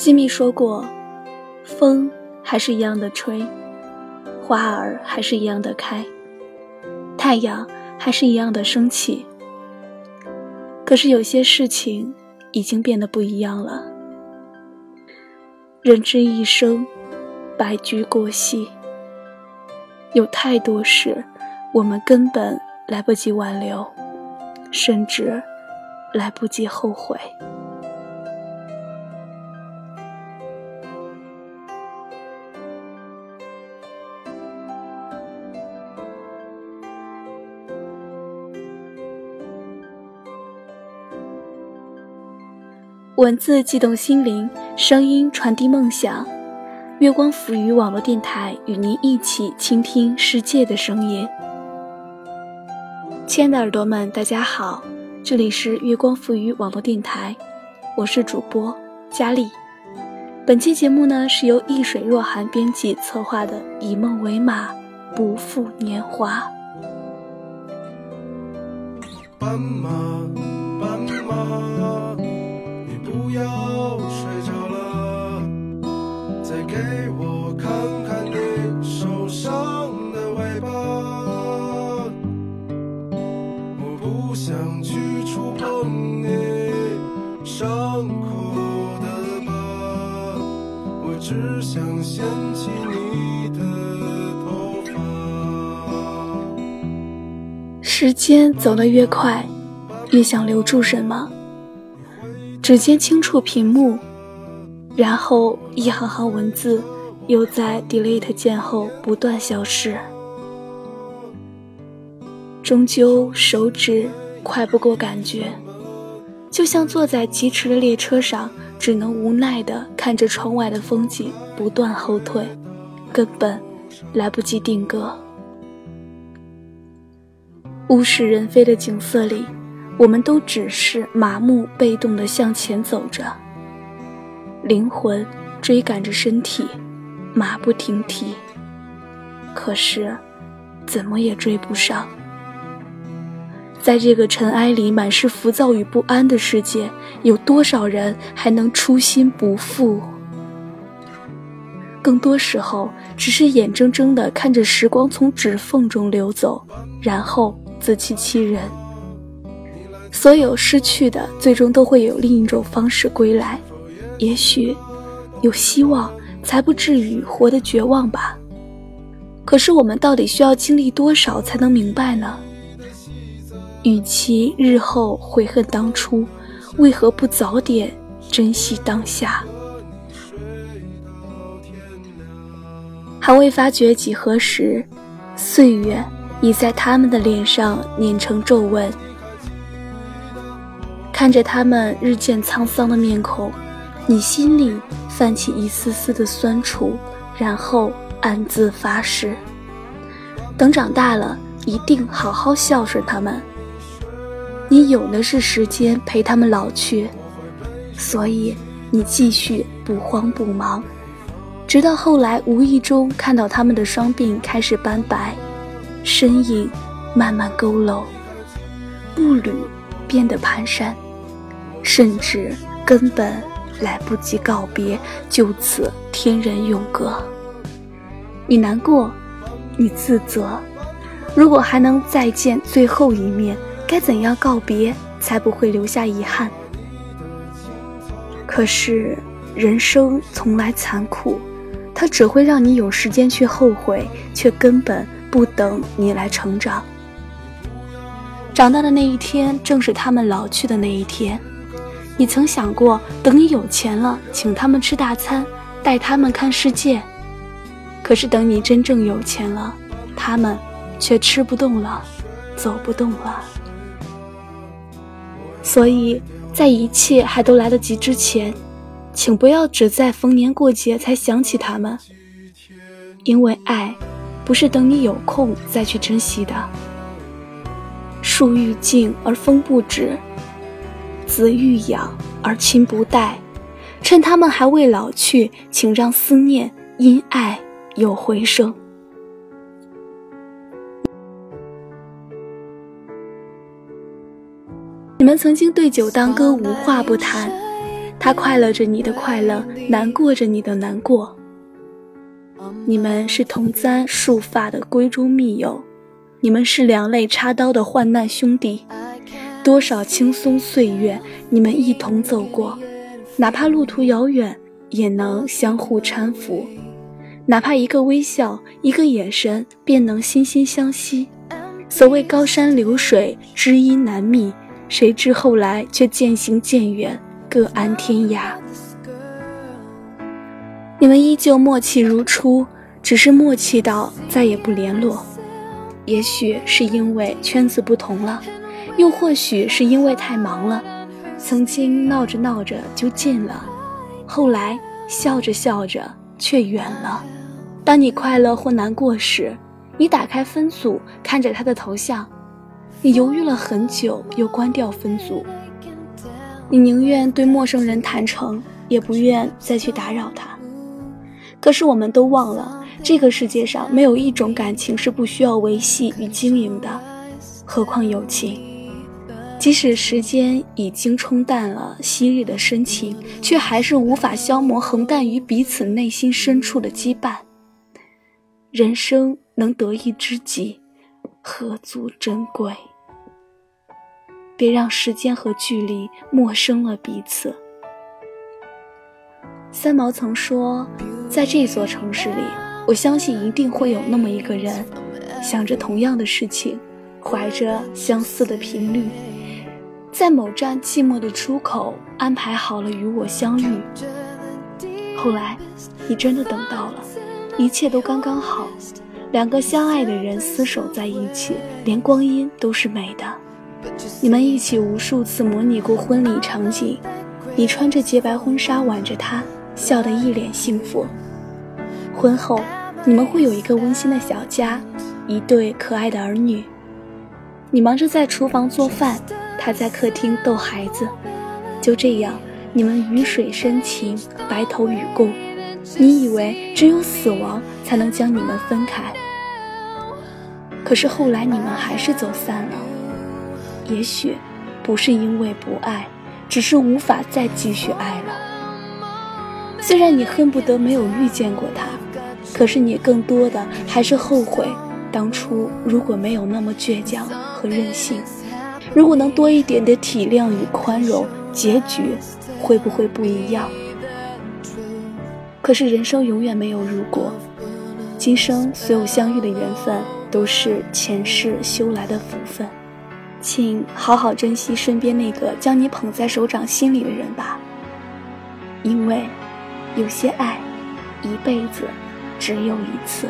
吉米说过，风还是一样的吹，花儿还是一样的开，太阳还是一样的升起。可是有些事情已经变得不一样了。人之一生，白驹过隙，有太多事，我们根本来不及挽留，甚至来不及后悔。文字悸动心灵，声音传递梦想。月光浮语网络电台与您一起倾听世界的声音。亲爱的耳朵们，大家好，这里是月光浮语网络电台，我是主播佳丽。本期节目呢是由易水若寒编辑策划的《以梦为马，不负年华》。斑马，斑马。不要睡着了，再给我看看你受伤的尾巴。我不想去触碰你伤口的疤，我只想掀起你的头发。时间走得越快，越想留住什么。指尖轻触屏幕，然后一行行文字又在 delete 键后不断消失。终究手指快不过感觉，就像坐在疾驰的列车上，只能无奈地看着窗外的风景不断后退，根本来不及定格。物是人非的景色里。我们都只是麻木、被动地向前走着，灵魂追赶着身体，马不停蹄。可是，怎么也追不上。在这个尘埃里满是浮躁与不安的世界，有多少人还能初心不复？更多时候，只是眼睁睁地看着时光从指缝中流走，然后自欺欺人。所有失去的，最终都会有另一种方式归来。也许有希望，才不至于活得绝望吧。可是我们到底需要经历多少才能明白呢？与其日后悔恨当初，为何不早点珍惜当下？还未发觉几何时，岁月已在他们的脸上碾成皱纹。看着他们日渐沧桑的面孔，你心里泛起一丝丝的酸楚，然后暗自发誓：等长大了，一定好好孝顺他们。你有的是时间陪他们老去，所以你继续不慌不忙，直到后来无意中看到他们的双鬓开始斑白，身影慢慢佝偻，步履变得蹒跚。甚至根本来不及告别，就此天人永隔。你难过，你自责。如果还能再见最后一面，该怎样告别才不会留下遗憾？可是人生从来残酷，它只会让你有时间去后悔，却根本不等你来成长。长大的那一天，正是他们老去的那一天。你曾想过，等你有钱了，请他们吃大餐，带他们看世界。可是等你真正有钱了，他们却吃不动了，走不动了。所以在一切还都来得及之前，请不要只在逢年过节才想起他们，因为爱，不是等你有空再去珍惜的。树欲静而风不止。子欲养而亲不待，趁他们还未老去，请让思念因爱有回声。你们曾经对酒当歌，无话不谈，他快乐着你的快乐，难过着你的难过。你们是同簪束发的闺中密友，你们是两肋插刀的患难兄弟。多少轻松岁月，你们一同走过，哪怕路途遥远，也能相互搀扶；哪怕一个微笑，一个眼神，便能心心相惜。所谓高山流水，知音难觅，谁知后来却渐行渐远，各安天涯。你们依旧默契如初，只是默契到再也不联络。也许是因为圈子不同了，又或许是因为太忙了。曾经闹着闹着就近了，后来笑着笑着却远了。当你快乐或难过时，你打开分组，看着他的头像，你犹豫了很久，又关掉分组。你宁愿对陌生人坦诚，也不愿再去打扰他。可是我们都忘了，这个世界上没有一种感情是不需要维系与经营的，何况友情。即使时间已经冲淡了昔日的深情，却还是无法消磨横淡于彼此内心深处的羁绊。人生能得一知己，何足珍贵？别让时间和距离陌生了彼此。三毛曾说。在这座城市里，我相信一定会有那么一个人，想着同样的事情，怀着相似的频率，在某站寂寞的出口安排好了与我相遇。后来，你真的等到了，一切都刚刚好，两个相爱的人厮守在一起，连光阴都是美的。你们一起无数次模拟过婚礼场景，你穿着洁白婚纱挽着他。笑得一脸幸福。婚后，你们会有一个温馨的小家，一对可爱的儿女。你忙着在厨房做饭，他在客厅逗孩子。就这样，你们鱼水深情，白头与共。你以为只有死亡才能将你们分开，可是后来你们还是走散了。也许，不是因为不爱，只是无法再继续爱了。虽然你恨不得没有遇见过他，可是你更多的还是后悔当初如果没有那么倔强和任性，如果能多一点的体谅与宽容，结局会不会不一样？可是人生永远没有如果，今生所有相遇的缘分都是前世修来的福分，请好好珍惜身边那个将你捧在手掌心里的人吧，因为。有些爱，一辈子只有一次。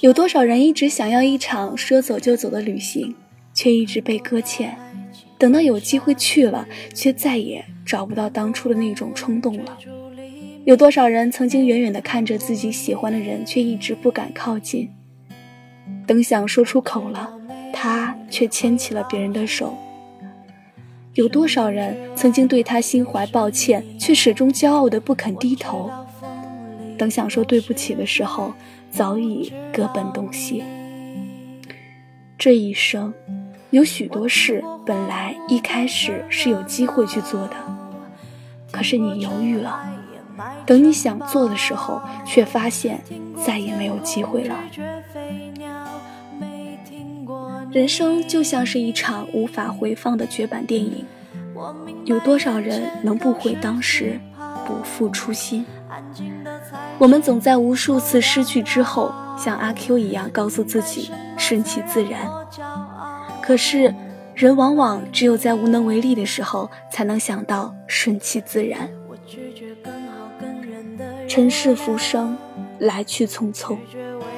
有多少人一直想要一场说走就走的旅行，却一直被搁浅；等到有机会去了，却再也找不到当初的那种冲动了。有多少人曾经远远地看着自己喜欢的人，却一直不敢靠近；等想说出口了，他却牵起了别人的手。有多少人曾经对他心怀抱歉，却始终骄傲的不肯低头；等想说对不起的时候，早已各奔东西。这一生，有许多事本来一开始是有机会去做的，可是你犹豫了。等你想做的时候，却发现再也没有机会了。人生就像是一场无法回放的绝版电影，有多少人能不悔当时，不负初心？我们总在无数次失去之后，像阿 Q 一样告诉自己顺其自然。可是，人往往只有在无能为力的时候，才能想到顺其自然。尘世浮生，来去匆匆，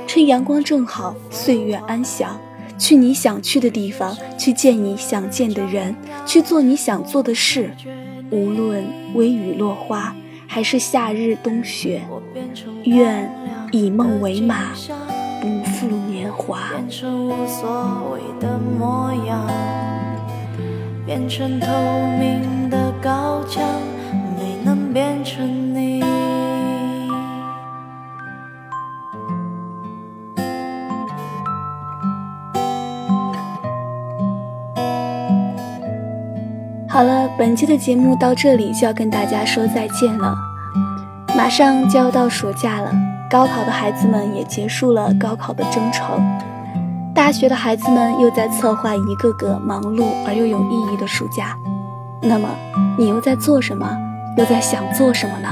趁阳光正好，岁月安详，去你想去的地方，去见你想见的人，去做你想做的事，无论微雨落花。还是夏日冬雪，愿以梦为马，不负年华。变成无所谓的模样，变成透明的高墙，没能变成本期的节目到这里就要跟大家说再见了。马上就要到暑假了，高考的孩子们也结束了高考的征程，大学的孩子们又在策划一个个忙碌而又有意义的暑假。那么，你又在做什么？又在想做什么呢？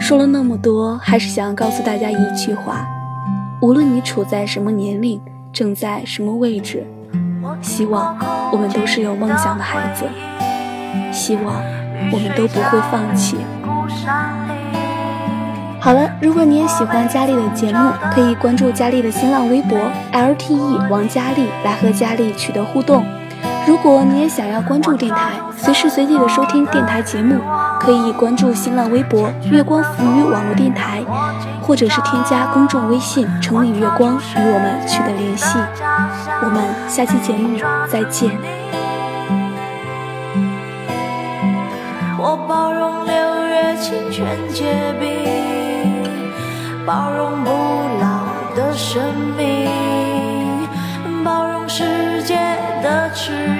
说了那么多，还是想要告诉大家一句话：无论你处在什么年龄，正在什么位置。希望我们都是有梦想的孩子，希望我们都不会放弃。好了，如果你也喜欢佳丽的节目，可以关注佳丽的新浪微博 LTE 王佳丽，来和佳丽取得互动。如果你也想要关注电台，随时随地的收听电台节目，可以关注新浪微博月光浮语网络电台，或者是添加公众微信城里月光与我们取得联系。我们下期节目再见。我包容六月清泉结冰，包容不老的生命，包容世界的迟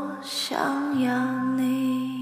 想要你。